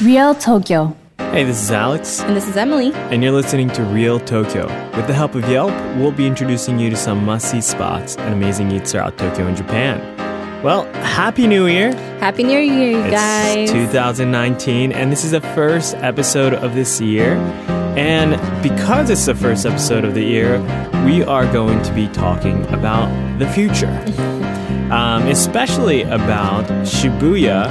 Real Tokyo Hey, this is Alex, And this is Emily. and you're listening to Real Tokyo. With the help of Yelp, we'll be introducing you to some must see spots and amazing eats throughout Tokyo and Japan. Well, Happy New Year! Happy New Year, you It's guys. 2019, and this is the first episode of this year. And because it's the first episode of the year, we are going to be talking about the future, um, especially about Shibuya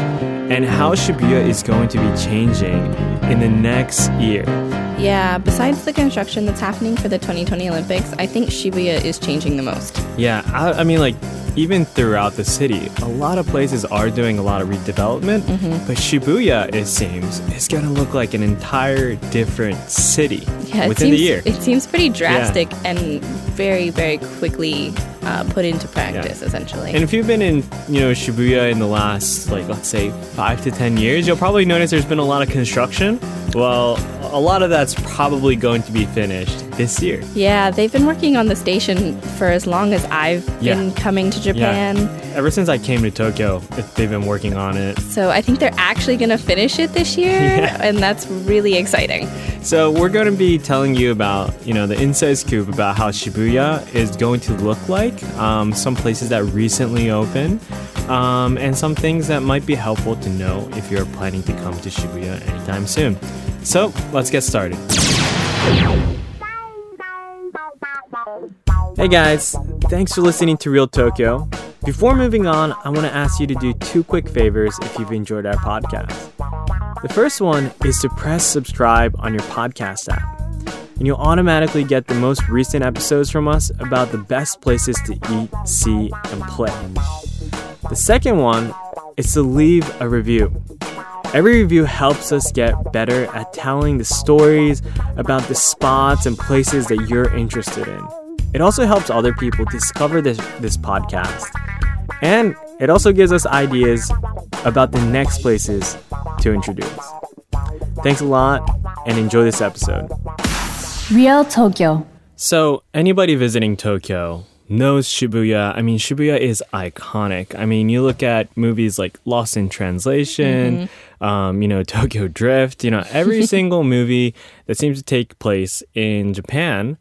and how Shibuya is going to be changing in the next year. yeah, besides the construction that's happening for the 2020 Olympics, I think Shibuya is changing the most. Yeah, I, I mean, like, even throughout the city, a lot of places are doing a lot of redevelopment, Mm-hmm. but Shibuya, it seems, is going to look like an entire different city Yeah, within seems, the year. It seems pretty drastic and very, very quickly uh, put into practice, Yeah. essentially. And if you've been in, you know, Shibuya in the last, like, let's say five to 10 years, you'll probably notice there's been a lot of construction. Well, a lot of that's probably going to be finished this year. yeah, they've been working on the station for as long as I've Yeah. been coming to Japan. Yeah. Ever since I came to Tokyo, they've been working on it. So I think they're actually going to finish it this year, Yeah. and that's really exciting. So we're going to be telling you about, you know, the inside scoop about how Shibuya is going to look like, um, some places that recently opened, um, and some things that might be helpful to know if you're planning to come to Shibuya anytime soon. So let's get started. Hey guys, thanks for listening to Real Tokyo. Before moving on, I want to ask you to do two quick favors if you've enjoyed our podcast. The first one is to press subscribe on your podcast app, and you'll automatically get the most recent episodes from us about the best places to eat, see, and play. The second one is to leave a review. Every review helps us get better at telling the stories about the spots and places that you're interested in. It also helps other people discover this, this podcast. And it also gives us ideas about the next places to introduce. Thanks a lot and enjoy this episode. Real Tokyo So, anybody visiting Tokyo knows Shibuya. I mean, Shibuya is iconic. I mean, you look at movies like Lost in Translation, um, you know, Tokyo Drift, you know, every single movie that seems to take place in Japan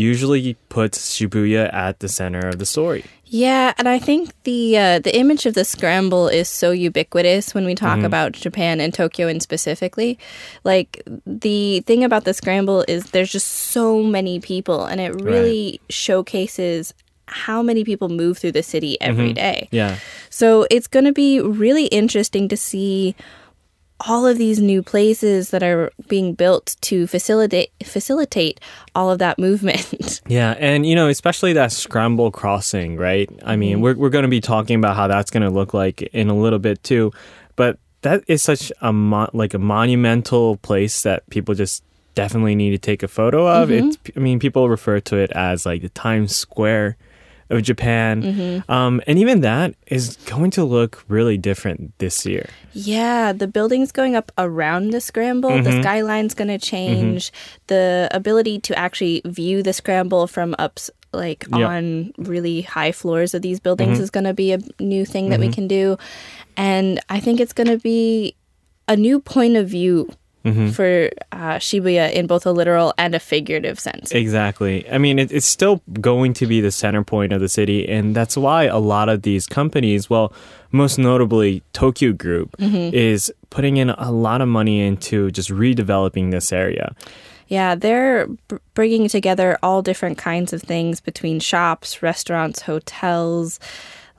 usually puts Shibuya at the center of the story. Yeah, and I think the uh, the image of the scramble is so ubiquitous when we talk about Japan and Tokyo and specifically. Like the thing about the scramble is there's just so many people, and it really showcases how many people move through the city every day. Yeah. So it's going to be really interesting to see all of these new places that are being built to facilitate facilitate all of that movement. Yeah, and you know, especially that scramble crossing, right? I mean, mm-hmm. we're we're going to be talking about how that's going to look like in a little bit too, but that is such a mo- like a monumental place that people just definitely need to take a photo of. Mm-hmm. It's I mean, people refer to it as like the Times Square of Japan. Mm-hmm. Um, and even that is going to look really different this year. Yeah, the buildings going up around the scramble, the mm-hmm. skyline's going to mm-hmm. change. The ability to actually view the scramble from ups like Yep. on really high floors of these buildings is going to be a new thing that we can do. And I think it's going to be a new point of view for uh, Shibuya in both a literal and a figurative sense. Exactly. I mean, it, it's still going to be the center point of the city, and that's why a lot of these companies, well, most notably Tokyu Group, is putting in a lot of money into just redeveloping this area. Yeah, they're b- bringing together all different kinds of things between shops, restaurants, hotels,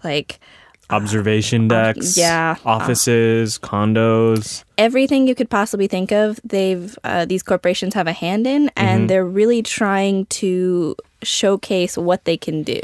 like Observation decks, yeah. offices, condos. everything you could possibly think of. They've uh, these corporations have a hand in, and they're really trying to showcase what they can do.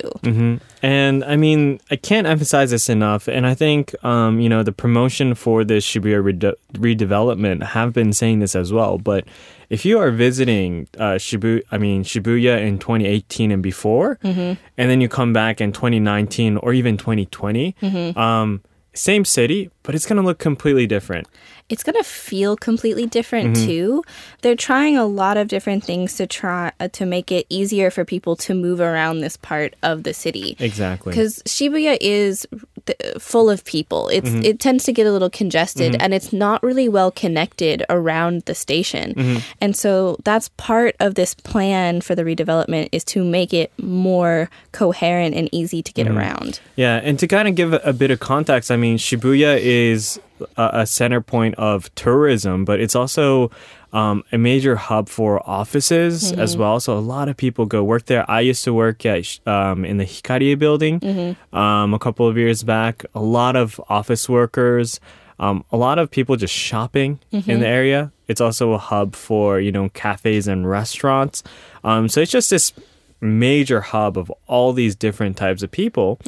And I mean, I can't emphasize this enough. And I think, um, you know, the promotion for this Shibuya rede- redevelopment have been saying this as well. But if you are visiting uh, Shibuya, I mean Shibuya in 2018 and before, and then you come back in 2019 or even 2020, um, same city, but it's going to look completely different. It's going to feel completely different too. They're trying a lot of different things to try uh, to make it easier for people to move around this part of the city. Exactly. Because Shibuya is th- full of people. It's Mm-hmm. it tends to get a little congested, and it's not really well connected around the station. Mm-hmm. And so that's part of this plan for the redevelopment is to make it more coherent and easy to Mm-hmm. get around. Yeah, and to kind of give a, a bit of context, I mean, Shibuya is a, center point of tourism, but it's also um, a major hub for offices as well. So a lot of people go work there. I used to work at um, in the Hikarie building um, a couple of years back. A lot of office workers. Um, a lot of people just shopping in the area. It's also a hub for you know cafes and restaurants. Um, so it's just this major hub of all these different types of people.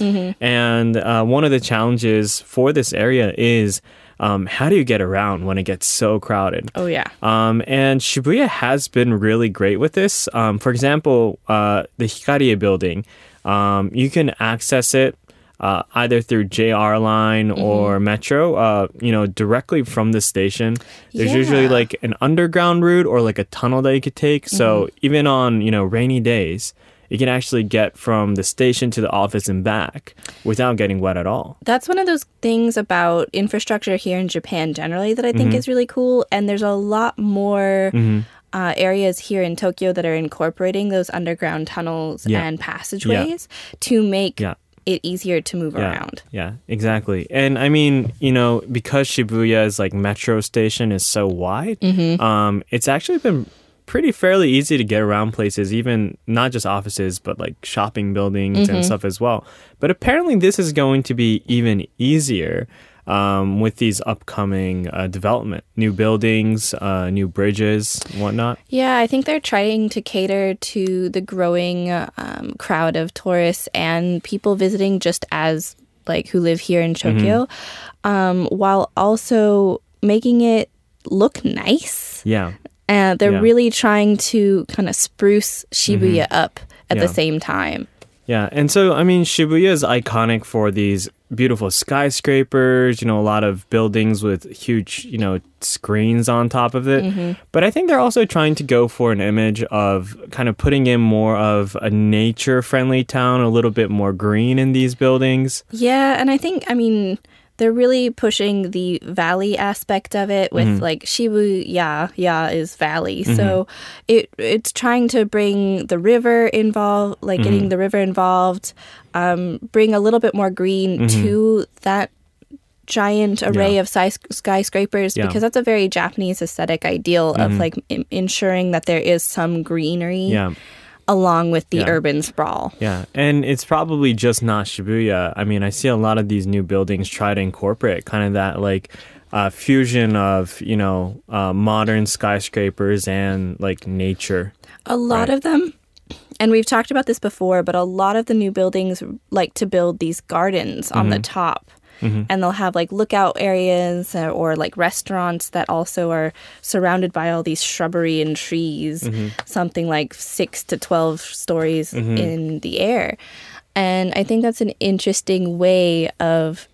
And uh, one of the challenges for this area is um, how do you get around when it gets so crowded? Oh yeah. Um, and Shibuya has been really great with this. Um, for example, uh, the Hikarie building, um, you can access it uh, either through JR line Mm-hmm. or Metro, uh, you know, directly from the station. There's usually like an underground route or like a tunnel that you could take. So Mm-hmm. even on, you know, rainy days, you can actually get from the station to the office and back without getting wet at all. That's one of those things about infrastructure here in Japan generally that I think Mm-hmm. is really cool. And there's a lot more uh, areas here in Tokyo that are incorporating those underground tunnels Yeah. and passageways to make Yeah. It easier to move around. Yeah, exactly. And I mean, you know, because Shibuya's like metro station is so wide, Mm-hmm. um, it's actually been pretty fairly easy to get around places, even not just offices, but like shopping buildings Mm-hmm. and stuff as well. But apparently, this is going to be even easier. Um, with these upcoming uh, development, new buildings, uh, new bridges, whatnot. Yeah, I think they're trying to cater to the growing um, crowd of tourists and people visiting just as like who live here in Tokyo, um, while also making it look nice. Yeah, And they're Yeah. really trying to kind of spruce Shibuya up at Yeah. the same time. Yeah, and so I mean Shibuya is iconic for these beautiful skyscrapers, you know, a lot of buildings with huge, you know, screens on top of it. Mm-hmm. But I think they're also trying to go for an image of kind of putting in more of a nature-friendly town, a little bit more green in these buildings. Yeah, and I think I mean they're really pushing the valley aspect of it with Mm-hmm. like Shibuya, yeah, is valley. So it it's trying to bring the river involved, like Mm-hmm. getting the river involved, um, bring a little bit more green to that giant array Mm-hmm. Yeah. of sky- skyscrapers Yeah. Mm-hmm. because that's a very Japanese aesthetic ideal of like im- ensuring that there is some greenery Yeah. Along with the Yeah. urban sprawl. Yeah, and it's probably just not Shibuya. I mean, I see a lot of these new buildings try to incorporate kind of that like uh, fusion of you know uh, modern skyscrapers and like nature. A lot Right. of them, and we've talked about this before, but a lot of the new buildings like to build these gardens on Mm-hmm. the top. And they'll have like lookout areas uh, or like restaurants that also are surrounded by all these shrubbery and trees, Mm-hmm. something like six to 12 stories in the air. And I think that's an interesting way of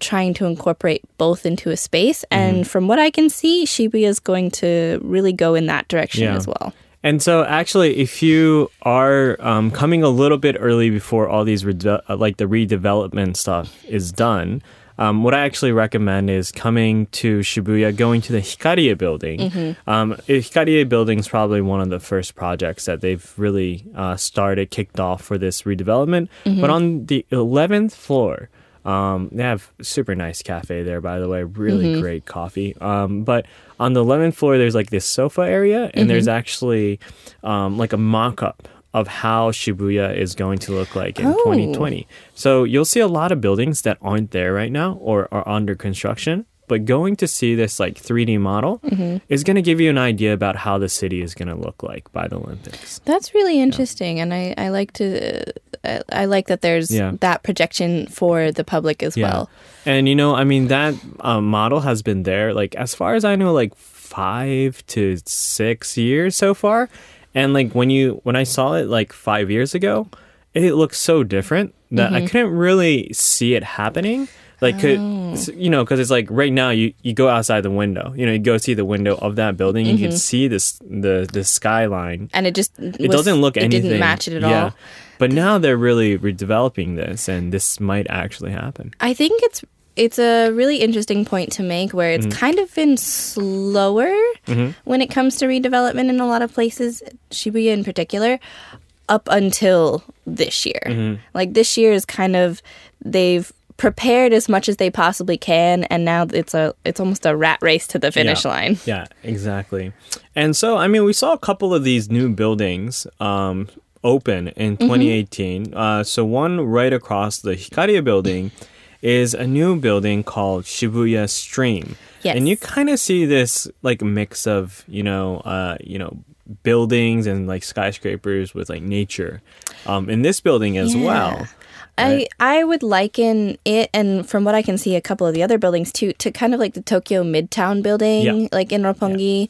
trying to incorporate both into a space. Mm-hmm. And from what I can see, Shibuya is going to really go in that direction Yeah. as well. And so, actually, if you are um, coming a little bit early before all these rede- uh, like the redevelopment stuff is done, um, what I actually recommend is coming to Shibuya, going to the Hikarie building. Um, Hikarie building is probably one of the first projects that they've really uh, started, kicked off for this redevelopment. But on the 11th floor, um, they have super nice cafe there, by the way. Really great coffee. Um, but on the 11th floor, there's like this sofa area, and there's actually um, like a mock up of how Shibuya is going to look like in Oh. 2020. So you'll see a lot of buildings that aren't there right now or are under construction. But going to see this like 3D model is going to give you an idea about how the city is going to look like by the Olympics. That's really interesting, and I, I like to I, I like that there's Yeah. that projection for the public as well. And you know, I mean, that um, model has been there, like, as far as I know, like five to six years so far. And like when you when I saw it like five years ago, it looked so different that I couldn't really see it happening. Like, could, s- you know, because it's like right now you, you go outside the window. You know, you go see the window of that building. You can see this the the skyline. And it just It doesn't look it anything. didn't match it at yeah. all. But now they're really redeveloping this, and this might actually happen. I think it's it's a really interesting point to make where Mm-hmm. it's kind of been slower when it comes to redevelopment in a lot of places, Shibuya in particular, up until this year. Mm-hmm. Like this year is kind of they've prepared as much as they possibly can and now it's a it's almost a rat race to the finish Yeah. line. Yeah, exactly. And so, I mean, we saw a couple of these new buildings um, open in Mm-hmm. 2018. Uh, so, one right across the Hikarie building is a new building called Shibuya Stream. Yes. And you kind of see this like mix of, you know, uh, you know, buildings and like skyscrapers with like nature um, in this building as Yeah. well. I I would liken it, and from what I can see, a couple of the other buildings too, to kind of like the Tokyo Midtown building, Yeah. like in Roppongi,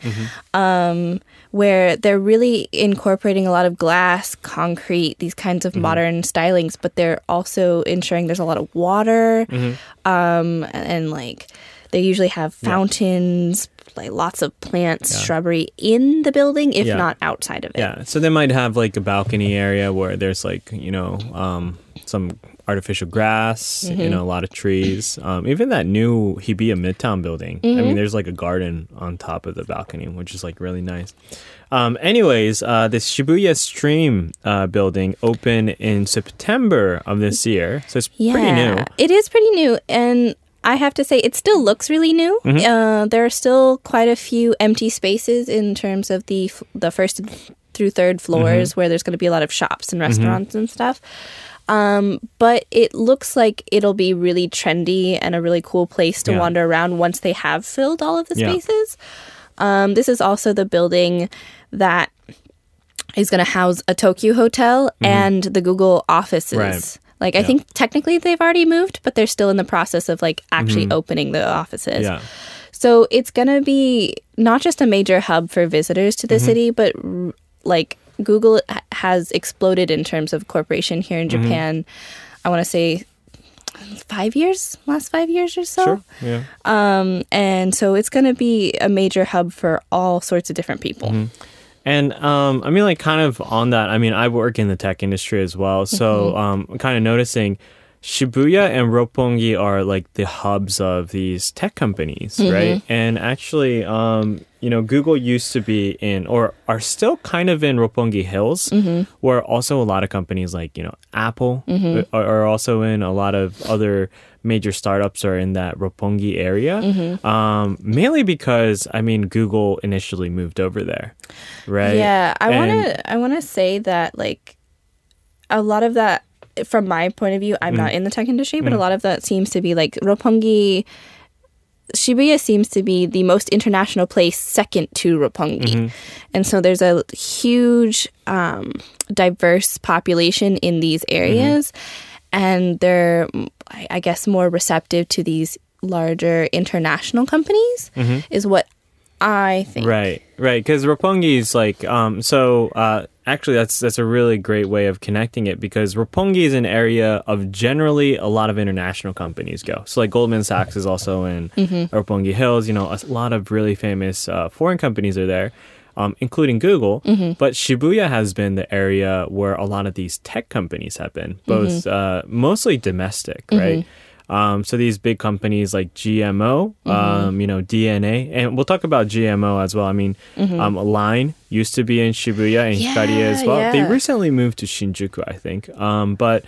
um, where they're really incorporating a lot of glass, concrete, these kinds of modern stylings, but they're also ensuring there's a lot of water, um, and, and, like they usually have fountains. Like lots of plants, shrubbery in the building, if Yeah. not outside of it. Yeah, so they might have like a balcony area where there's like you know um, some artificial grass, you know, a lot of trees. Um, even that new Hibiya Midtown building. I mean, there's like a garden on top of the balcony, which is like really nice. Um, anyways, uh, this Shibuya Stream uh, building opened in September of this year, so it's pretty new. It is pretty new, and I have to say, it still looks really new. Mm-hmm. Uh, there are still quite a few empty spaces in terms of the f- the first through third floors, Mm-hmm. where there's going to be a lot of shops and restaurants and stuff. Um, but it looks like it'll be really trendy and a really cool place to Yeah. wander around once they have filled all of the Yeah. spaces. Um, this is also the building that is going to house a Tokyu hotel and the Google offices. Mm-hmm. Right. Like I think technically they've already moved, but they're still in the process of like actually opening the offices. Mm-hmm. Yeah. So it's going to be not just a major hub for visitors to the Mm-hmm. city, but r- like Google has exploded in terms of corporation here in Mm-hmm. Japan. I want to say 5 years, last 5 years or so. Sure. Yeah. Um and so it's going to be a major hub for all sorts of different people. Mm-hmm. And um, I mean, like, kind of on that. I mean, I work in the tech industry as well, so um, I'm kind of noticing Shibuya and Roppongi are like the hubs of these tech companies, mm-hmm. right? And actually, um, you know, Google used to be in, or are still kind of in Roppongi Hills, mm-hmm. where also a lot of companies like you know Apple mm-hmm. uh, are, are also in. A lot of other major startups are in that Roppongi area, um, mainly because I mean Google initially moved over there, right? Yeah, I want to I want to say that like a lot of that from my point of view, I'm Mm. not in the tech industry, but a lot of that seems to be like Roppongi Shibuya seems to be the most international place second to Roppongi. Mm-hmm. And so there's a huge um, diverse population in these Mm-hmm. areas and they're I I guess more receptive to these larger international companies is what I think. Mm-hmm. Right, right. Because Roppongi is like, um, so uh, actually, that's that's a really great way of connecting it because Roppongi is an area of generally a lot of international companies go. So like Goldman Sachs is also in Roppongi Hills. You know, a lot of really famous uh, foreign companies are there. Um, including Google, but Shibuya has been the area where a lot of these tech companies have been, both uh, mostly domestic, right? Um, so these big companies like GMO, um, you know, DeNA, and we'll talk about GMO as well. I mean, um, Line used to be in Shibuya and Hikarie as Yeah, well. They recently moved to Shinjuku, I think. Um, but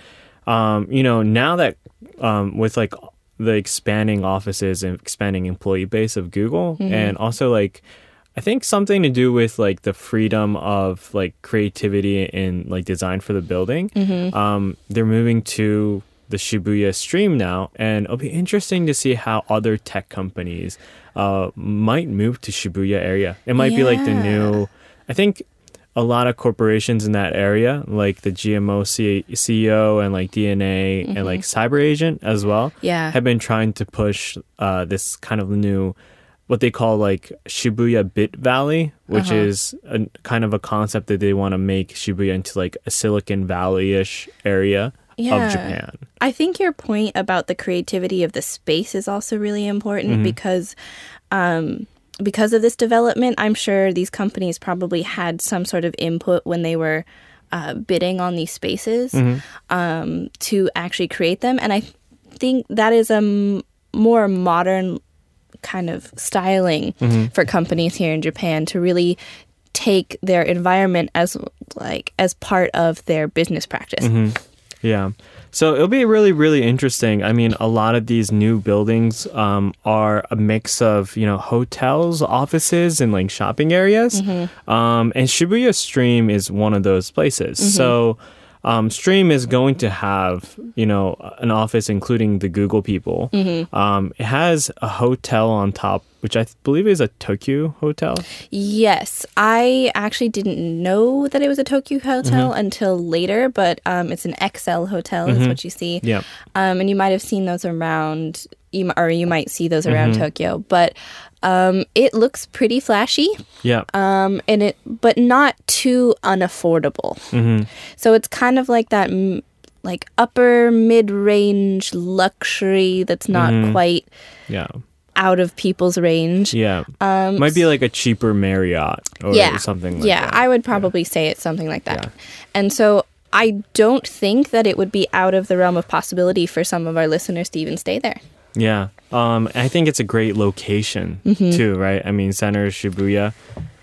um, you know, now that um, with like the expanding offices and expanding employee base of Google, and also like I think something to do with like the freedom of like creativity and like design for the building. Um, they're moving to the Shibuya stream now, and it'll be interesting to see how other tech companies uh, might move to Shibuya area. It might be like the new. I think a lot of corporations in that area, like the GMO C- CEO and like DeNA and like CyberAgent as well, Yeah. have been trying to push uh, this kind of new, what they call like Shibuya Bit Valley, which Uh-huh. is a kind of a concept that they want to make Shibuya into like a Silicon Valley ish area Yeah. of Japan. I think your point about the creativity of the space is also really important Mm-hmm. because um, because of this development, I'm sure these companies probably had some sort of input when they were uh, bidding on these spaces Mm-hmm. um, to actually create them, and I think that is a m- more modern kind of styling Mm-hmm. for companies here in Japan to really take their environment as like as part of their business practice. Yeah. So it'll be really, really interesting. I mean, a lot of these new buildings um, are a mix of, you know, hotels, offices, and like shopping areas. Um, and Shibuya Stream is one of those places. So um, Stream is going to have, you know, an office including the Google people. Um, it has a hotel on top, which I believe is a Tokyu hotel. Yes, I actually didn't know that it was a Tokyu hotel Mm-hmm. until later, but um, it's an Excel hotel, is what you see. Yeah. Um, and you might have seen those around, you, or you might see those around Mm-hmm. Tokyo. But um, it looks pretty flashy, Yeah. um, and it, but not too unaffordable. Mm-hmm. So it's kind of like that, m- like upper mid range luxury that's not Mm-hmm. quite yeah. out of people's range. Yeah. Might be like a cheaper Marriott or yeah. something like yeah, that. I would probably say it's something like that. Yeah. And so I don't think that it would be out of the realm of possibility for some of our listeners to even stay there. Yeah. Um, I think it's a great location too, right? I mean, center Shibuya.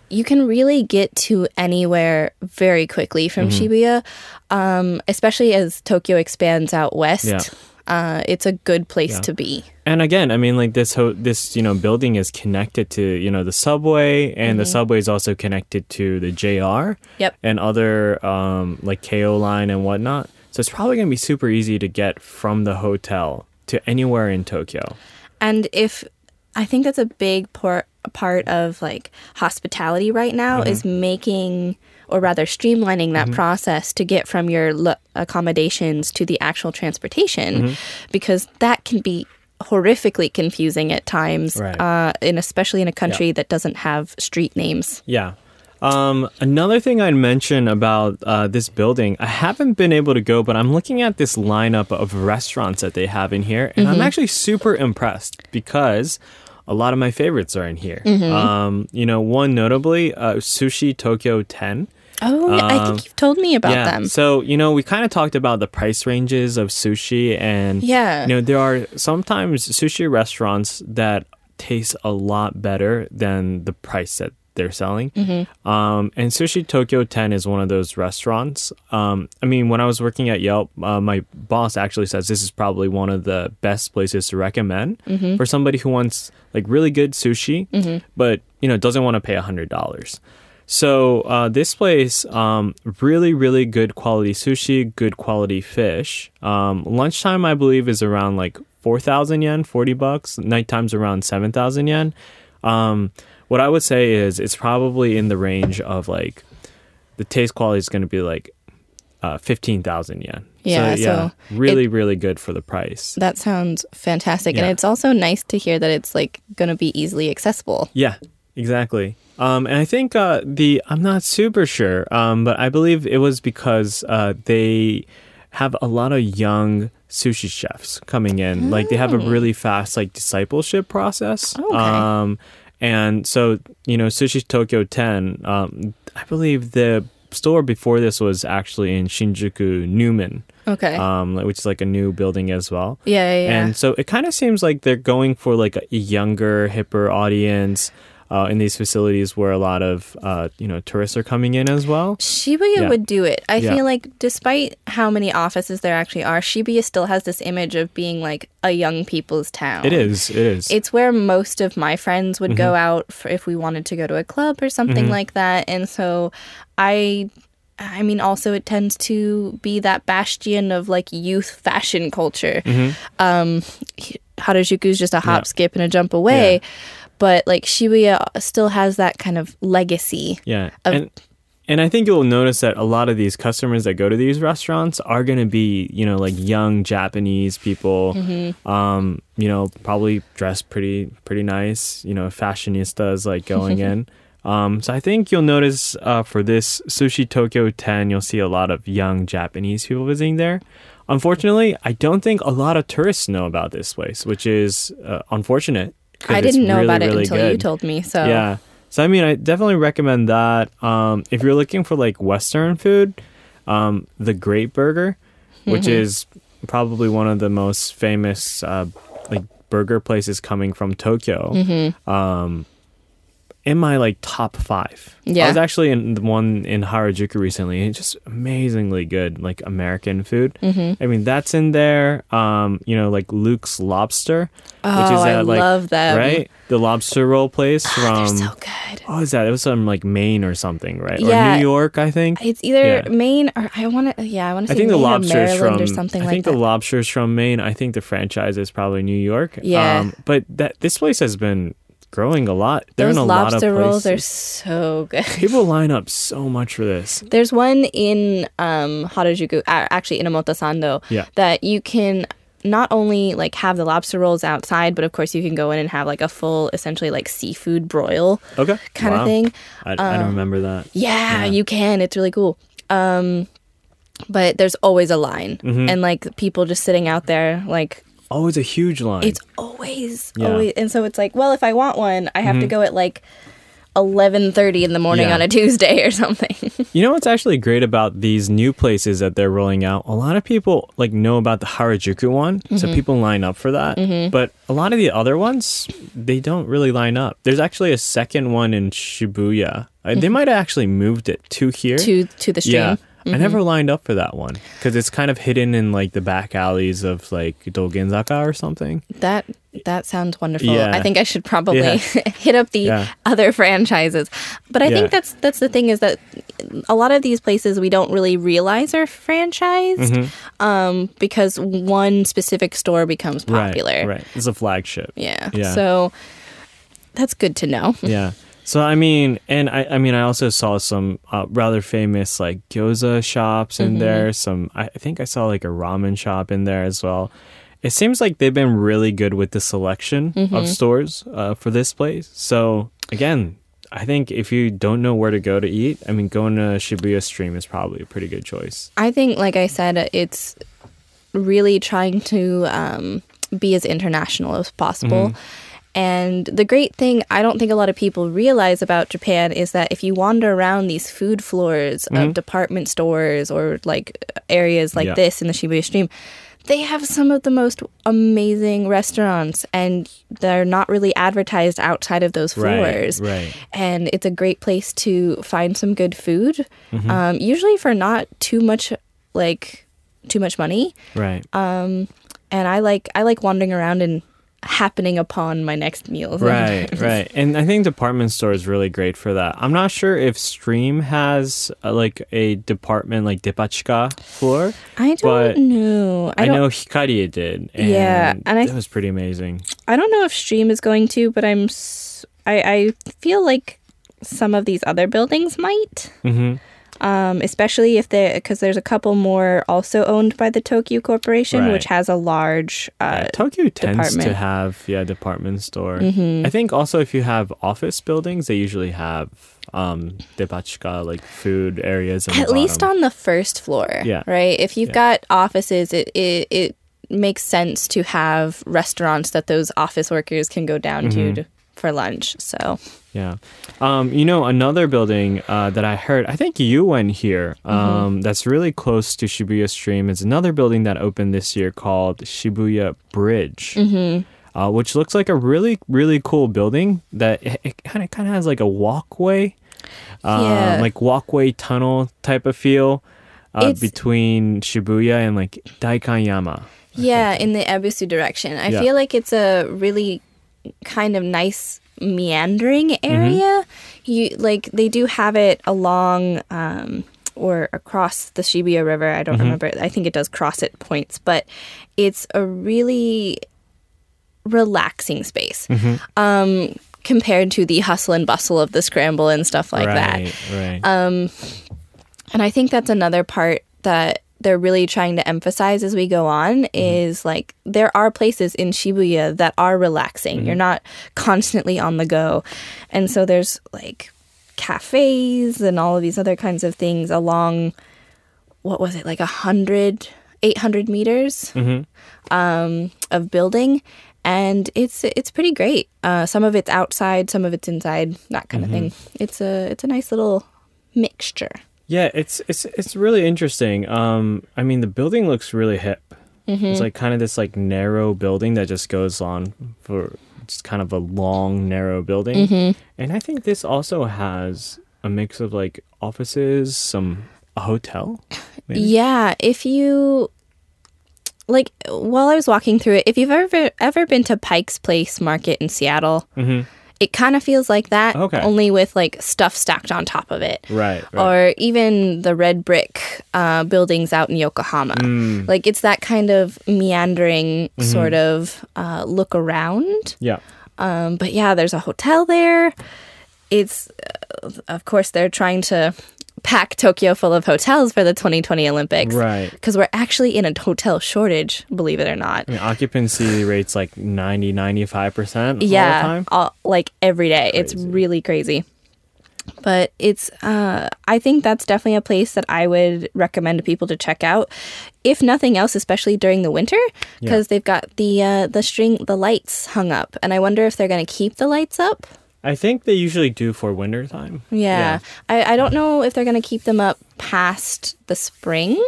You can really get to anywhere very quickly from Mm-hmm. Shibuya, um, especially as Tokyo expands out west. Yeah. Uh, it's a good place Yeah. to be. And again, I mean, like this ho- this you know building is connected to you know the subway, and the subway is also connected to the JR Yep. and other um, like Keio line and whatnot. So it's probably gonna be super easy to get from the hotel to anywhere in Tokyo. And if I think that's a big part part of like hospitality right now mm-hmm. is making or rather streamlining that mm-hmm. process to get from your lo- accommodations to the actual transportation mm-hmm. because that can be horrifically confusing at times Right. uh, and especially in a country that doesn't have street names Yeah. Um, another thing I'd mention about uh, this building, I haven't been able to go, but I'm looking at this lineup of restaurants that they have in here, and I'm actually super impressed because a lot of my favorites are in here. Um, you know, one notably, uh, Sushi Tokyo 10. oh yeah, i think you've told me about yeah. them So, you know, we kind of talked about the price ranges of sushi and Yeah. you know, there are sometimes sushi restaurants that taste a lot better than the price that they're selling. Mm-hmm. Um, and Sushi Tokyo 10 is one of those restaurants. Um, I mean, when I was working at Yelp, uh, my boss actually says this is probably one of the best places to recommend Mm-hmm. for somebody who wants like really good sushi, but you know doesn't want to pay a hundred dollars. So uh, this place, um, really, really good quality sushi, good quality fish. Um, lunchtime, I believe, is around like four thousand yen, forty bucks. Nighttime's around seven thousand yen. What I would say is it's probably in the range of like the taste quality is going to be like uh, fifteen thousand yen. Yeah, so, yeah, so really, really good for the price. that sounds fantastic and it's also nice to hear that it's like going to be easily accessible Yeah, exactly. Um, and I think uh, the I'm not super sure, um, but I believe it was because uh, they have a lot of young sushi chefs coming in. Like they have a really fast like discipleship process. Okay. Um, and so you know, Sushi Tokyo Ten. Um, I believe the store before this was actually in Shinjuku NEWoMan, okay um, which is like a new building as well. yeah yeah, yeah. And so it kind of seems like they're going for like a younger, hipper audience uh, in these facilities where a lot of uh, you know tourists are coming in as well. Shibuya Yeah. would do it. I Yeah. feel like despite how many offices there actually are, Shibuya still has this image of being like a young people's town. It is. It is. It's where most of my friends would go Mm-hmm. out for if we wanted to go to a club or something like that. And so I I mean also it tends to be that bastion of like youth fashion culture. Um Harajuku is just a hop, Mm-hmm. Yeah. skip and a jump away. But like Shibuya still has that kind of legacy. yeah. of- and and I think you'll notice that a lot of these customers that go to these restaurants are going to be, you know, like young Japanese people, Mm-hmm. um, you know, probably dressed pretty, pretty nice, you know, fashionistas like going in. Um, so I think you'll notice uh, for this Sushi Tokyo 10, you'll see a lot of young Japanese people visiting there. unfortunately, I don't think a lot of tourists know about this place, which is uh, unfortunate. I didn't know really, about it really until you told me. So Yeah. So I mean, I definitely recommend that. Um, if you're looking for like Western food, um, the Great Burger, which Mm-hmm. is probably one of the most famous uh, like burger places coming from Tokyo. Mm-hmm. Um, in my like top five. Yeah. I was actually in the one in Harajuku recently. It's just amazingly good, like American food. Mm-hmm. I mean, that's in there. Um, you know, like Luke's Lobster, Oh, which is I at, like, love them. right? The lobster roll place Oh, they're from so good. Oh, is that? It was from like Maine or something, right? Yeah. Or New York, I think. It's either Yeah. Maine or I want to. Yeah, I want to I think the Maine or lobsters Maryland from or something I think that. the lobsters from Maine. I think the franchise is probably New York. Um, Yeah. but that this place has been growing a lot. They're Those in a lot of lobster rolls are so good. People line up so much for this. There's one in um, Harajuku, actually in Omotesando, Yeah. that you can not only like have the lobster rolls outside, but of course you can go in and have like a full, essentially like seafood broil Okay. kind Wow. of thing. I, I don't remember that. Yeah, Yeah. you can. It's really cool. Um, but there's always a line, Mm-hmm. and like people just sitting out there, like It's a huge line. it's always Yeah. Mm-hmm. always, and so it's like, well, if I want one, I have to go at like. 11:30 in the morning Yeah. on a Tuesday or something. You know what's actually great about these new places that they're rolling out? A lot of people like know about the Harajuku one, so Mm-hmm. people line up for that. But a lot of the other ones, they don't really line up. There's actually a second one in Shibuya. Uh, They might have actually moved it to here. Mm-hmm. to to the stream. yeah. I never lined up for that one because it's kind of hidden in like the back alleys of like Dogenzaka or something. That that sounds wonderful. Yeah. I think I should probably Yeah. hit up the Yeah. other franchises. But I think that's that's the thing is that a lot of these places we don't really realize are franchised Mm-hmm. um, because one specific store becomes popular. Right, right. It's a flagship. Yeah. Yeah. So that's good to know. yeah. So I mean, and I, I mean, I also saw some uh, rather famous like gyoza shops in there. Some, I think I saw like a ramen shop in there as well. It seems like they've been really good with the selection of stores uh, for this place. So again, I think if you don't know where to go to eat, I mean, going to Shibuya Stream is probably a pretty good choice. I think, like I said, it's really trying to um, be as international as possible. And the great thing I don't think a lot of people realize about Japan is that if you wander around these food floors of department stores or like areas like Yeah. this in the Shibuya Stream, they have some of the most amazing restaurants and they're not really advertised outside of those Right, floors right. and it's a great place to find some good food Mm-hmm. um, usually for not too much like too much money Right. Um, and i like i like wandering around and happening upon my next meal Right, right. And I think department store is really great for that. I'm not sure if Stream has uh, like a department like Depachika floor. i don't know i I, don't know Hikarie did. And Yeah, and I- it was pretty amazing. i don't know if stream is going to but i'm s- i i feel like some of these other buildings might hmm um, especially if they because there's a couple more also owned by the Tokyu Corporation, Right. which has a large. Uh, Tokyu tends to department. have yeah department store. Mm-hmm. I think also if you have office buildings, they usually have um Depachika like food areas. at least on the first floor Yeah. right if you've Yeah. got offices it, it it makes sense to have restaurants that those office workers can go down Mm-hmm. to, to for lunch so Yeah. Um, you know, another building uh, that I heard, I think you went here, um, Mm-hmm. that's really close to Shibuya Stream is another building that opened this year called Shibuya Bridge. Mm-hmm. Uh, which looks like a really, really cool building that it, it kind of kind of has like a walkway, um, Yeah. like walkway tunnel type of feel uh, between Shibuya and like Daikanyama. yeah in the ebisu direction i Yeah. feel like it's a really kind of nice meandering area you like they do have it along um or across the Shibuya River. I don't remember. I think it does cross at points, but it's a really relaxing space um, compared to the hustle and bustle of the scramble and stuff like that. right, right. And I think that's another part that they're really trying to emphasize as we go on is like there are places in Shibuya that are relaxing. You're not constantly on the go. And so there's like cafes and all of these other kinds of things along what was it like a hundred 800 meters Mm-hmm. um, of building, and it's it's pretty great. Uh, some of it's outside, some of it's inside, that kind Mm-hmm. of thing. It's a it's a nice little mixture. Yeah, it's it's it's really interesting. Um, I mean, the building looks really hip. Mm-hmm. It's like kind of this like narrow building that just goes on for just kind of a long narrow building. Mm-hmm. And I think this also has a mix of like offices, some a hotel. maybe? Yeah, if you like while I was walking through it, if you've ever ever been to Pike's Place Market in Seattle, Mhm. It kind of feels like that, Okay. only with like stuff stacked on top of it. Right. right. Or even the red brick uh, buildings out in Yokohama. Mm, Like it's that kind of meandering Mm-hmm. sort of uh, look around. yeah. Um, but yeah, there's a hotel there. It's, uh, of course, they're trying to pack Tokyo full of hotels for the 2020 Olympics. Right. Because we're actually in a hotel shortage, believe it or not. I mean, occupancy rates like 90, 95% all the yeah, time. all- like every day. It's really crazy. But it's, uh, I think that's definitely a place that I would recommend to people to check out, if nothing else, especially during the winter, because they've got the uh, the string, the lights hung up, and I wonder if they're going to keep the lights up. I think they usually do for winter time. Yeah, I, I don't know if they're going to keep them up past the spring,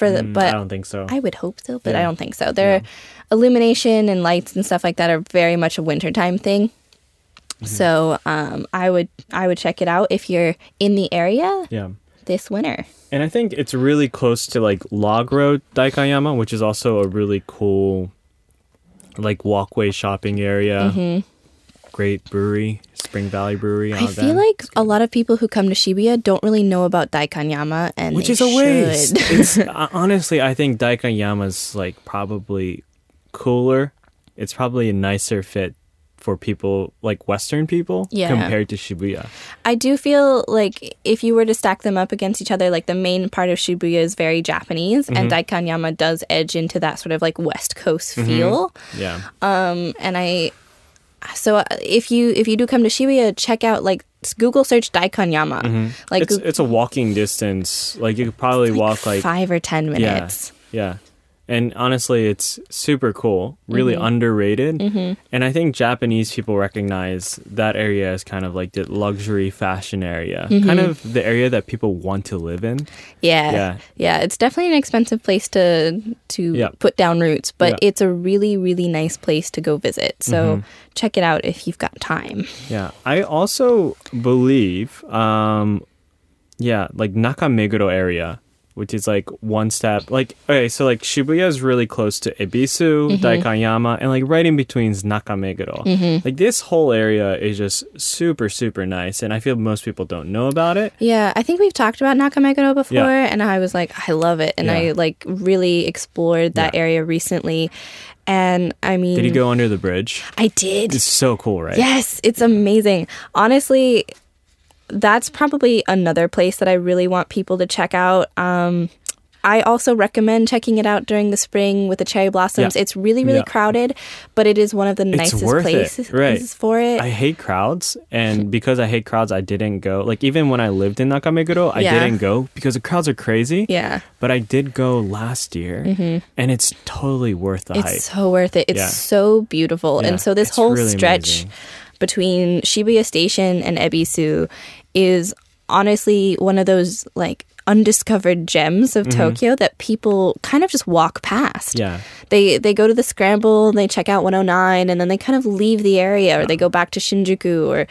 for the, Mm, but I don't think so. I would hope so, but I don't think so. Their illumination and lights and stuff like that are very much a wintertime thing. Mm-hmm. So um, I would I would check it out if you're in the area yeah. this winter. And I think it's really close to like Log Road Daikanyama, which is also a really cool like walkway shopping area. Great brewery, Spring Valley Brewery. Mm-hmm. I feel like a lot of people who come to Shibuya don't really know about Daikanyama, and which is a waste. it's uh, honestly, I think Daikanyama's like probably cooler. It's probably a nicer fit for people like Western people Yeah. compared to Shibuya. I do feel like if you were to stack them up against each other, like the main part of Shibuya is very Japanese, and Mm-hmm. Daikanyama does edge into that sort of like West Coast feel. Yeah. Um, and I, so uh, if you if you do come to Shibuya, check out like Google search Daikanyama, like Mm-hmm. it's Goo- it's a walking distance. Like you could probably walk like five or ten minutes. yeah, minutes. yeah. And honestly, it's super cool, really Mm-hmm. underrated. And I think Japanese people recognize that area as kind of like the luxury fashion area, Mm-hmm. kind of the area that people want to live in. Yeah. Yeah. yeah, It's definitely an expensive place to to Yeah. put down roots, but Yeah. Mm-hmm. it's a really really nice place to go visit. So check it out if you've got time. Yeah, I also believe, um, yeah, like Nakameguro area, which is like one step. Like okay, so like Shibuya is really close to Ebisu, mm-hmm. Daikanyama, and like right in between is Nakameguro. Mm-hmm. Like this whole area is just super super nice, and I feel most people don't know about it. Yeah, I think we've talked about Nakameguro before, Yeah. and I was like, I love it, and I like really explored that Yeah. area recently. And I mean, Did you go under the bridge? I did. It's so cool, right? Yes, it's amazing. Honestly, that's probably another place that I really want people to check out. Um, I also recommend checking it out during the spring with the cherry blossoms. Yeah. It's really, really Yeah. crowded, but it is one of the nicest worth it, places right. for it. I hate crowds, and because I hate crowds, I didn't go. Like even when I lived in Nakameguro, I Yeah. didn't go because the crowds are crazy. yeah, But I did go last year, and it's totally worth the it's hype. so worth it. It's so beautiful. And so this it's whole really stretch amazing. between Shibuya Station and Ebisu is honestly one of those like undiscovered gems of Tokyo that people kind of just walk past. Mm-hmm. Yeah. They they go to the scramble and they check out 109 and then they kind of leave the area or they go back to Shinjuku or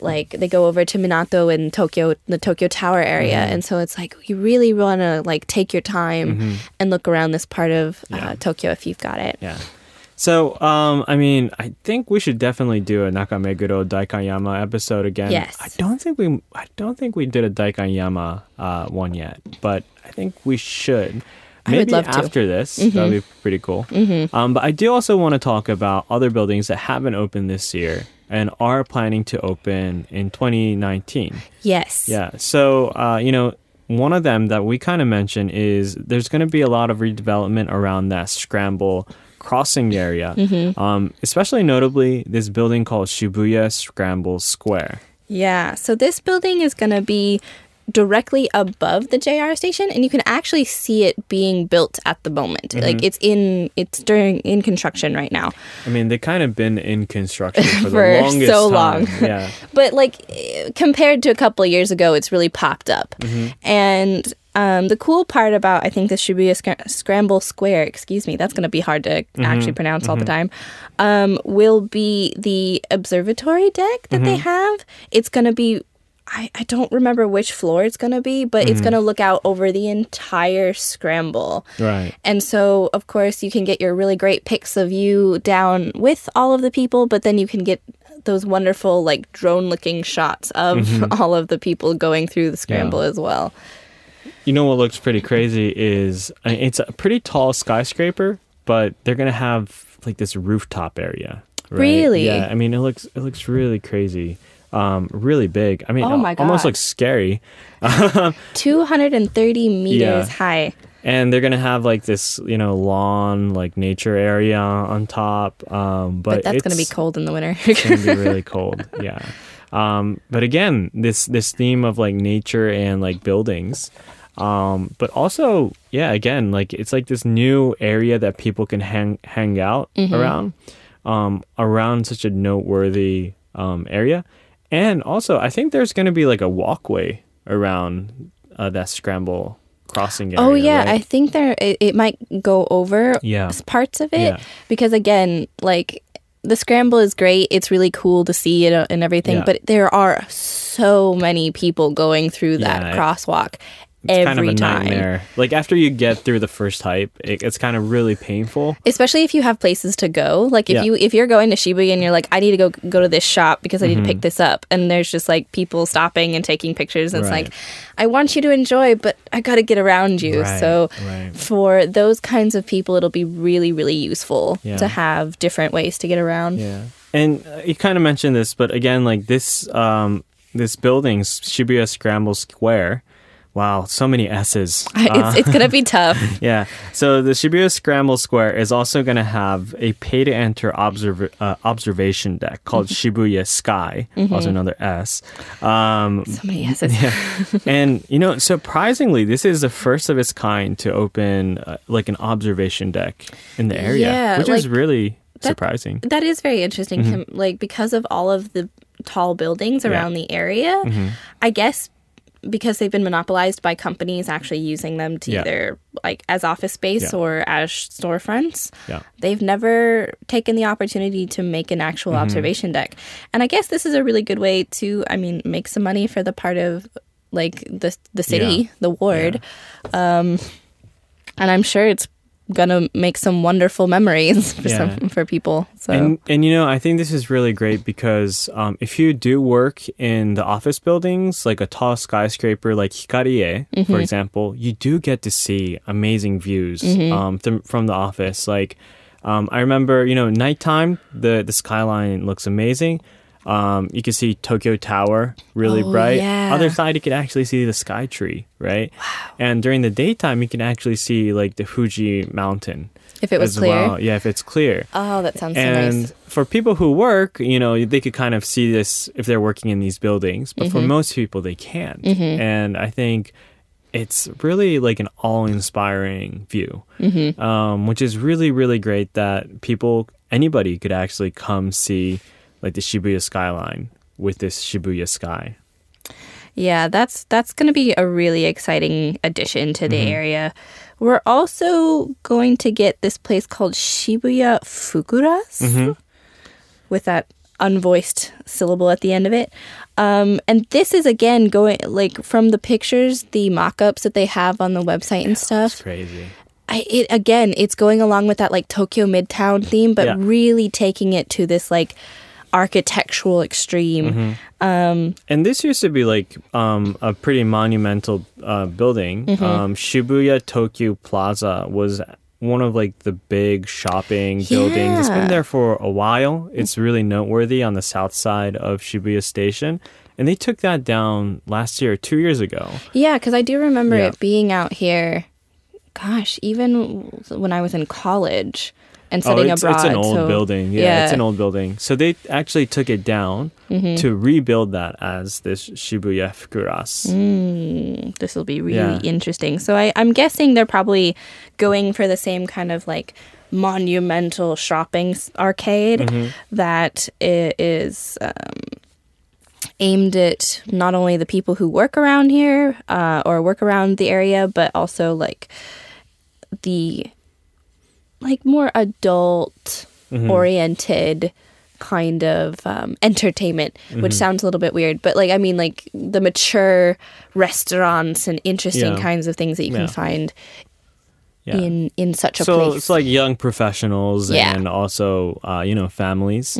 like they go over to Minato in Tokyo the Tokyo Tower area Mm-hmm. and so it's like you really want to like take your time and look around this part of uh, Tokyo if you've got it. Yeah. So, um, I mean, I think we should definitely do a Nakameguro Daikanyama episode again. Yes. I don't think we, I don't think we did a Daikanyama uh, one yet, but I think we should. I Maybe would love to. Mm-hmm. after this, that'd be pretty cool. Um, but I do also want to talk about other buildings that haven't opened this year and are planning to open in 2019. Yes. Yeah. So, uh, you know, one of them that we kind of mentioned is there's going to be a lot of redevelopment around that scramble crossing area, um, especially notably this building called Shibuya Scramble Square. Yeah. So this building is going to be directly above the JR station and you can actually see it being built at the moment. Mm-hmm. Like it's in it's during in construction right now. I mean, they kind of been in construction for, For the longest so time. long. Yeah. But like compared to a couple of years ago, it's really popped up. Mm-hmm. And um, the cool part about I think the Shibuya Scra- Scramble Square, excuse me, that's going to be hard to Mm-hmm. actually pronounce all the time, um, will be the observatory deck that they Mm-hmm. have. It's going to be. I, I don't remember which floor it's going to be, but Mm-hmm. it's going to look out over the entire scramble. Right. And so, of course, you can get your really great pics of you down with all of the people, but then you can get those wonderful, like, drone looking shots of Mm-hmm. all of the people going through the scramble as well. You know what looks pretty crazy is it's a pretty tall skyscraper, but they're gonna have like this rooftop area. Right? Really? Yeah. I mean, it looks it looks really crazy, um, really big. I mean, Oh my it almost God. looks scary. 230 meters Yeah. high. And they're gonna have like this, you know, lawn like nature area on top. Um, but, But that's going to be cold in the winter. it's gonna be really cold. Yeah. Um, but again, this this theme of like nature and like buildings. Um, but also, yeah, again, like it's like this new area that people can hang hang out around, um, around such a noteworthy um, area. And also, I think there's going to be like a walkway around uh, that scramble crossing area. Oh yeah, right? I think there it, it might go over Yeah. parts of it Yeah. because again, like the scramble is great. It's really cool to see it uh, and everything, Yeah. but there are so many people going through that Yeah, crosswalk it's every kind of a time. nightmare. Like after you get through the first hype, it, it's kind of really painful. Especially if you have places to go. Like if Yeah. you if you're going to Shibuya and you're like, I need to go go to this shop because I need to Mm-hmm. pick this up, and there's just like people stopping and taking pictures, and Right. it's like, I want you to enjoy, but I got to get around you. Right, so right. for those kinds of people, it'll be really really useful Yeah. to have different ways to get around. Yeah, and uh, you kind of mentioned this, but again, like this, um, this building, Shibuya Scramble Square. Wow, so many S's. it's it's gonna be tough. Yeah. So the Shibuya Scramble Square is also going to have a pay to enter observ- uh, observation deck called Shibuya Sky, also another S. Um, So many S's. yeah. and you know, surprisingly, this is the first of its kind to open uh, like an observation deck in the area, Yeah, which is really that- surprising. That is very interesting. Mm-hmm. Like because of all of the tall buildings around the area, Mm-hmm. I guess because they've been monopolized by companies actually using them to Yeah. either like as office space Yeah. or as storefronts. Yeah. They've never taken the opportunity to make an actual Mm-hmm. observation deck. And I guess this is a really good way to I mean make some money for the part of like the the city, Yeah. the ward. Um and I'm sure it's gonna make some wonderful memories for Yeah. some for people. So And and you know, I think this is really great because um, if you do work in the office buildings, like a tall skyscraper like Hikarie, for example, you do get to see amazing views um, th- from the office. Like um, I remember, you know, nighttime the the skyline looks amazing. Um, you can see Tokyo Tower really Oh, bright. yeah. Other side, you can actually see the Sky Tree, right? Wow. And during the daytime, you can actually see like the Fuji Mountain. If it was as clear. well. Yeah, if it's clear Oh, that sounds so and nice. for people who work, you know, they could kind of see this if they're working in these buildings, but Mm-hmm. for most people, they can't. And I think it's really like an all-inspiring view, Mm-hmm. um, which is really, really great that people, anybody, could actually come see like the Shibuya skyline with this Shibuya sky. Yeah, that's that's going to be a really exciting addition to the Mm-hmm. area. We're also going to get this place called Shibuya Fukuras Mm-hmm. with that unvoiced syllable at the end of it. Um, and this is again going like from the pictures, the mock-ups that they have on the website and stuff. crazy. I, it again, it's going along with that like Tokyo Midtown theme, but Yeah. really taking it to this like architectural extreme. Mm-hmm. And this used to be like um, a pretty monumental uh, building. Mm-hmm. Um, Shibuya Tokyu Plaza was one of like the big shopping buildings. It's been there for a while. It's really noteworthy on the south side of Shibuya Station. And they took that down last year, two years ago. Yeah, because I do remember Yeah. it being out here. Gosh, even when I was in college, and setting oh, it's, abroad. it's an old so- building. Yeah, it's an old building. So they actually took it down Mm-hmm. to rebuild that as this Shibuya Fukuras. Mm. This will be really Yeah. interesting. So I, I'm guessing they're probably going for the same kind of like monumental shopping arcade Mm-hmm. that i- um, aimed at not only the people who work around here uh, or work around the area, but also like the like more adult Mm-hmm. oriented kind of um, entertainment, Mm-hmm. which sounds a little bit weird, but like I mean, like the mature restaurants and interesting Yeah. kinds of things that you Yeah. can find Yeah. in in such a so place. it's like young professionals Yeah. and also uh, you know families.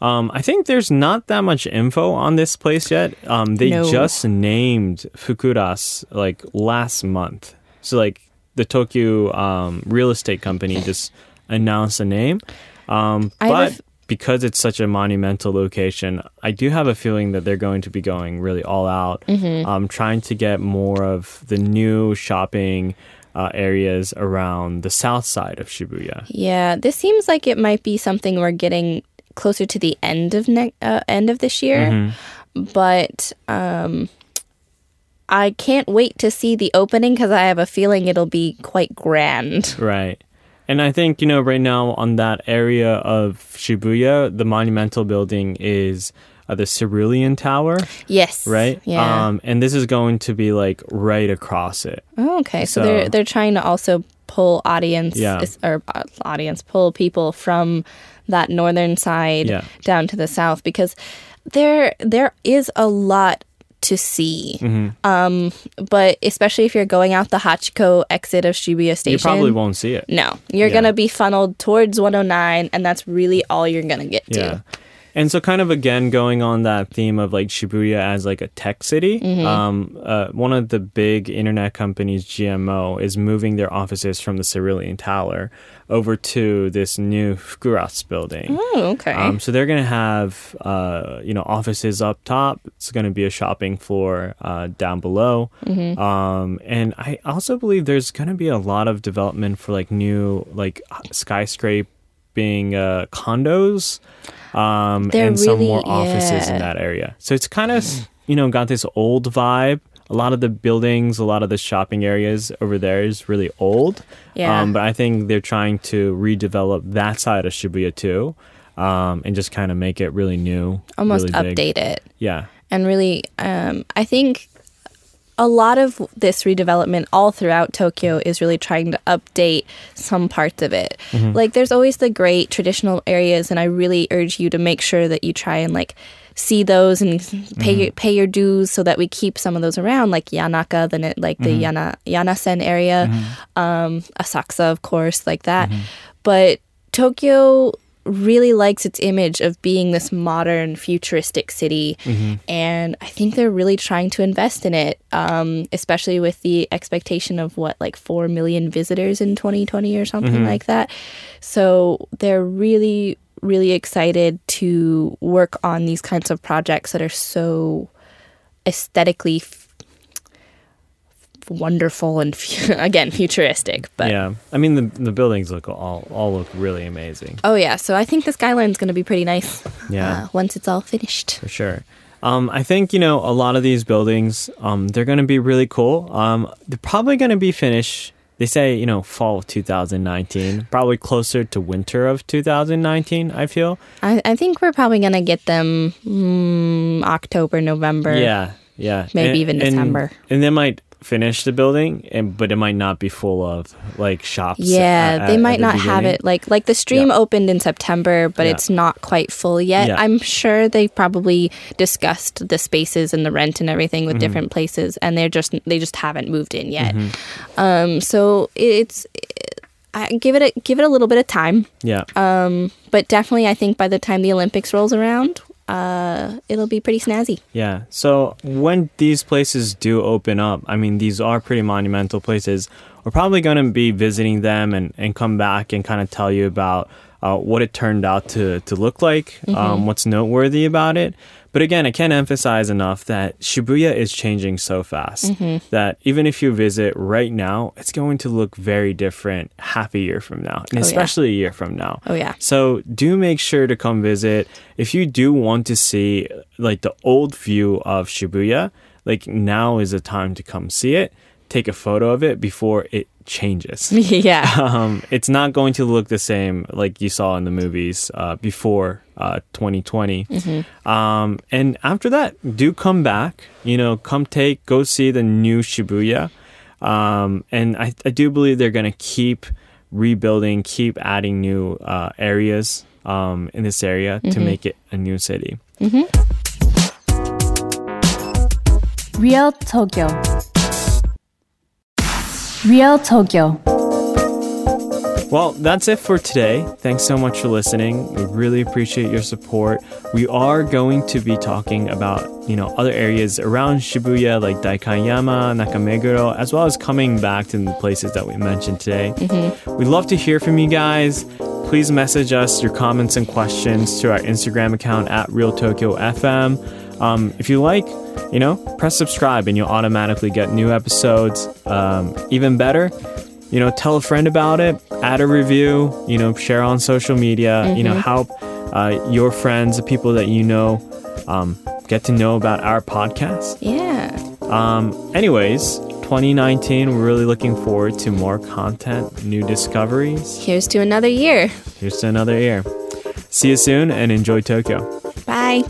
Um, I think there's not that much info on this place yet. Um, they No. just named Fukuras like last month. So like the Tokyu um, real estate company just announced a name. Um, I have a but f- because it's such a monumental location, I do have a feeling that they're going to be going really all out, Mm-hmm. um, trying to get more of the new shopping uh, areas around the south side of Shibuya. Yeah, this seems like it might be something we're getting closer to the end of ne- uh, end of this year, Mm-hmm. but um, I can't wait to see the opening because I have a feeling it'll be quite grand. Right. And I think, you know, right now on that area of Shibuya, the monumental building is uh, the Cerulean Tower, Yes, right? Yeah. Um, and this is going to be like right across it. oh, okay, so, so- they're they're trying to also pull audience Yeah. or uh, audience pull people from that northern side Yeah. down to the south because there there is a lot to see. Mm-hmm. Um, but especially if you're going out the Hachiko exit of Shibuya Station, You probably won't see it. No, you're Yeah. gonna be funneled towards 109, and that's really all you're gonna get to. And so, kind of again, going on that theme of like Shibuya as like a tech city, Mm-hmm. um, uh, one of the big internet companies, GMO, is moving their offices from the Cerulean Tower over to this new Fukuras building. Oh, okay. Um, so they're going to have, uh, you know, offices up top. It's going to be a shopping floor uh, down below. Mm-hmm. Um, and I also believe there's going to be a lot of development for like new, like skyscraping uh, condos, um, They're and some really- more offices in yeah. Mm. that area. So it's kind of, you know, got this old vibe. A lot of the buildings, a lot of the shopping areas over there is really old. Yeah. Um, but I think they're trying to redevelop that side of Shibuya too, um, and just kind of make it really new, Almost really big. update it. Yeah, and really um, i think a lot of this redevelopment all throughout tokyo is really trying to update some parts of it. Mm-hmm. Like there's always the great traditional areas and i really urge you to make sure that you try and like see those and pay mm-hmm. your, pay your dues so that we keep some of those around like yanaka then ne- like the mm-hmm. yana yanesen area um asakusa of course like that. But tokyo really likes its image of being this modern futuristic city. And i think they're really trying to invest in it um, especially with the expectation of what like 4 million visitors in 2020 or something like that. So they're really really excited to work on these kinds of projects that are so aesthetically wonderful and again futuristic but yeah. I mean, the the buildings look all all look really amazing Oh yeah, so I think the skyline's going to be pretty nice. Yeah. uh, once it's all finished. for sure. Um, I think you know a lot of these buildings. Um, they're going to be really cool. Um, they're probably going to be finished. They say you know fall of 2019, probably closer to winter of 2019. I feel. I, I think we're probably going to get them mm, October, November. Yeah, yeah. Maybe even December. And they might finish the building, and but it might not be full of like shops. Yeah, at- they might the not have it like like the stream Yeah. opened in September, but Yeah. it's not quite full yet. Yeah. I'm sure they probably discussed the spaces and the rent and everything Mm-hmm. with different places, and they're just they just haven't moved in yet. Um, so it's I give it a give it a little bit of time. Yeah. Um, but definitely, I think by the time the Olympics rolls around, uh, it'll be pretty snazzy. Yeah. So when these places do open up, I mean, these are pretty monumental places. We're probably going to be visiting them and, and come back and kind of tell you about uh, what it turned out to, to look like, um, what's noteworthy about it. But again, I can't emphasize enough that Shibuya is changing so fast Mm-hmm. that even if you visit right now, it's going to look very different half a year from now, and Oh, yeah. especially a year from now. Oh, yeah. So do make sure to come visit. If you do want to see like the old view of Shibuya, like now is the time to come see it. Take a photo of it before it changes. yeah. um, it's not going to look the same like you saw in the movies uh, before uh, 2020. Um, and after that, do come back. You know, come take, go see the new Shibuya. Um, and I, I do believe they're going to keep rebuilding, keep adding new uh, areas um, in this area to make it a new city. Real Tokyo. Real Tokyo. Well, that's it for today. Thanks so much for listening. We really appreciate your support. We are going to be talking about, you know, other areas around Shibuya like Daikanyama, Nakameguro, as well as coming back to the places that we mentioned today. Mm-hmm. We'd love to hear from you guys. Please message us your comments and questions to our Instagram account at Real Tokyo FM. Um, if you like, you know, press subscribe and you'll automatically get new episodes. Um, even better, you know, tell a friend about it, add a review, you know, share on social media, you know, help uh, your friends, the people that you know, um, get to know about our podcast. Yeah. Um, anyways, 2019, we're really looking forward to more content, new discoveries. Here's to another year. Here's to another year. See you soon and enjoy Tokyo. Bye.